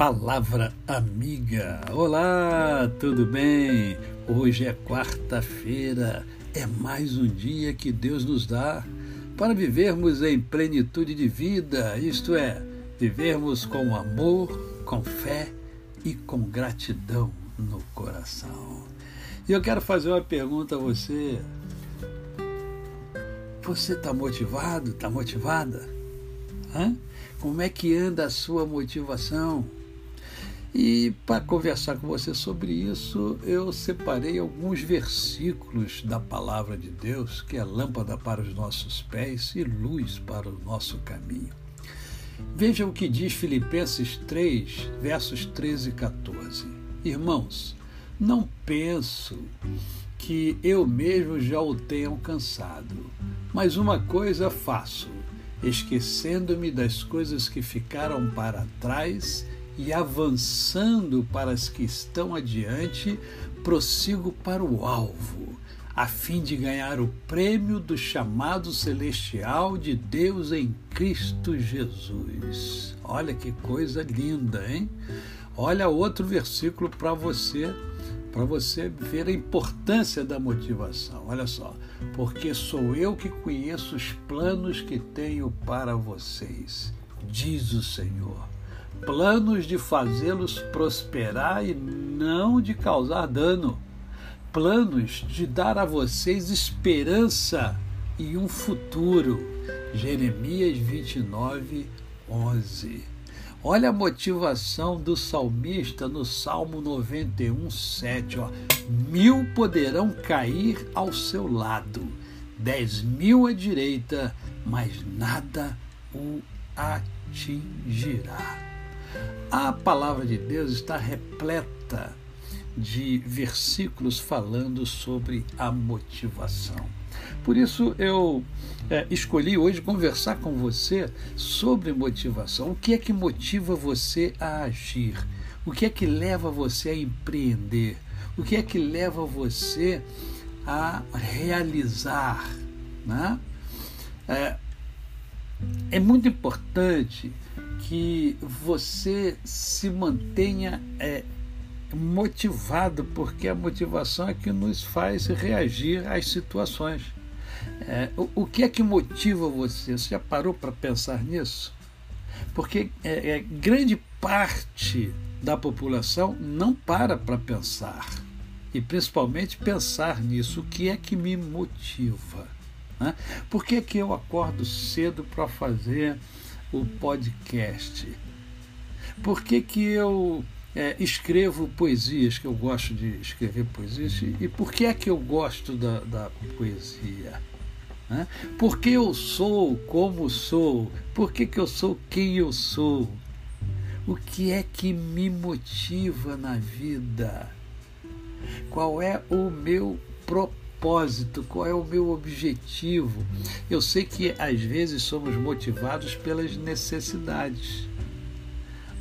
Palavra Amiga. Olá, tudo bem? Hoje é quarta-feira, é mais um dia que Deus nos dá para vivermos em plenitude de vida, isto é, vivermos com amor, com fé e com gratidão no coração. E eu quero fazer uma pergunta a você. Você está motivado? Está motivada? Hã? Como é que anda a sua motivação? E para conversar com você sobre isso, eu separei alguns versículos da palavra de Deus, que é lâmpada para os nossos pés e luz para o nosso caminho. Veja o que diz Filipenses 3, versos 13 e 14. Irmãos, não penso que eu mesmo já o tenha alcançado, mas uma coisa faço, esquecendo-me das coisas que ficaram para trás e avançando para as que estão adiante, prossigo para o alvo, a fim de ganhar o prêmio do chamado celestial de Deus em Cristo Jesus. Olha que coisa linda, hein? Olha outro versículo para você, para você ver a importância da motivação. Olha só, porque sou eu que conheço os planos que tenho para vocês, diz o Senhor planos de fazê-los prosperar e não de causar dano, planos de dar a vocês esperança e um futuro. Jeremias 29, 11. Olha a motivação do salmista no Salmo 91, 7. Ó. Mil poderão cair ao seu lado, dez mil à direita, mas nada o atingirá. A palavra de Deus está repleta de versículos falando sobre a motivação. Por isso eu é, escolhi hoje conversar com você sobre motivação. O que é que motiva você a agir? O que é que leva você a empreender? O que é que leva você a realizar? Né? É, é muito importante que você se mantenha é, motivado, porque a motivação é que nos faz reagir às situações. É, o, o, que é que motiva você? Você já parou para pensar nisso? Porque é, é, grande parte da população não para para pensar. E principalmente pensar nisso. O que é que me motiva? Né? Por que, que eu acordo cedo para fazer o podcast? Por que, que eu é, escrevo poesias, que eu gosto de escrever poesias, e por que é que eu gosto da, da poesia? Né? Por que eu sou como sou? Por que, que eu sou quem eu sou? O que é que me motiva na vida? Qual é o meu propósito? Propósito, qual é o meu objetivo. Eu sei que às vezes somos motivados pelas necessidades,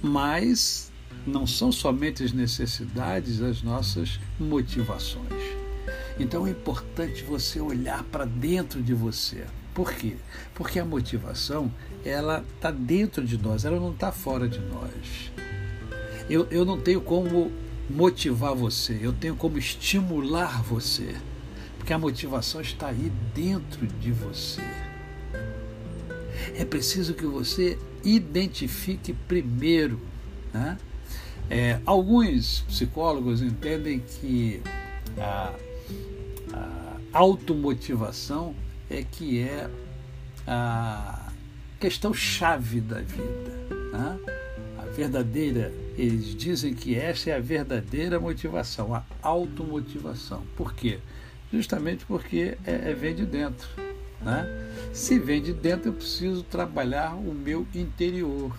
mas não são somente as necessidades as nossas motivações. Então é importante você olhar para dentro de você. Por quê? Porque a motivação ela está dentro de nós, ela não está fora de nós. Eu, eu não tenho como motivar você, eu tenho como estimular você porque a motivação está aí dentro de você. É preciso que você identifique primeiro. Né? É, alguns psicólogos entendem que a, a automotivação é que é a questão chave da vida. Né? A verdadeira, eles dizem que essa é a verdadeira motivação, a automotivação. Por quê? Justamente porque é, é, vem de dentro. Né? Se vem de dentro, eu preciso trabalhar o meu interior.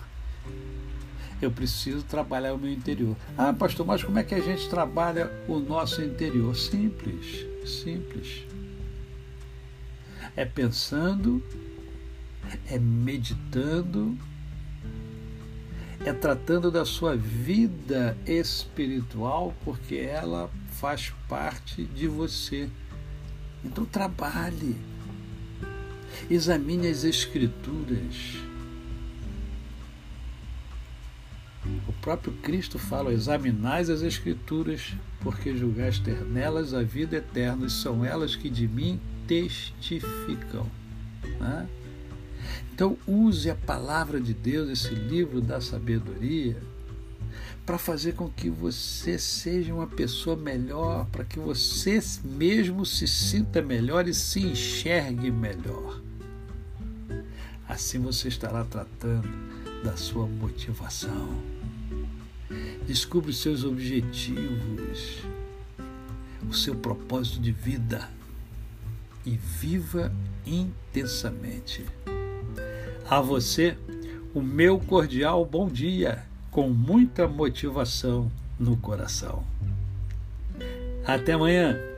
Eu preciso trabalhar o meu interior. Ah, pastor, mas como é que a gente trabalha o nosso interior? Simples, simples. É pensando, é meditando, é tratando da sua vida espiritual, porque ela faz parte de você. Então trabalhe, examine as Escrituras. O próprio Cristo fala: examinais as Escrituras, porque julgais ter nelas a vida eterna, e são elas que de mim testificam. Então, use a palavra de Deus, esse livro da sabedoria, para fazer com que você seja uma pessoa melhor, para que você mesmo se sinta melhor e se enxergue melhor. Assim você estará tratando da sua motivação. Descubra os seus objetivos, o seu propósito de vida e viva intensamente. A você, o meu cordial bom dia, com muita motivação no coração. Até amanhã!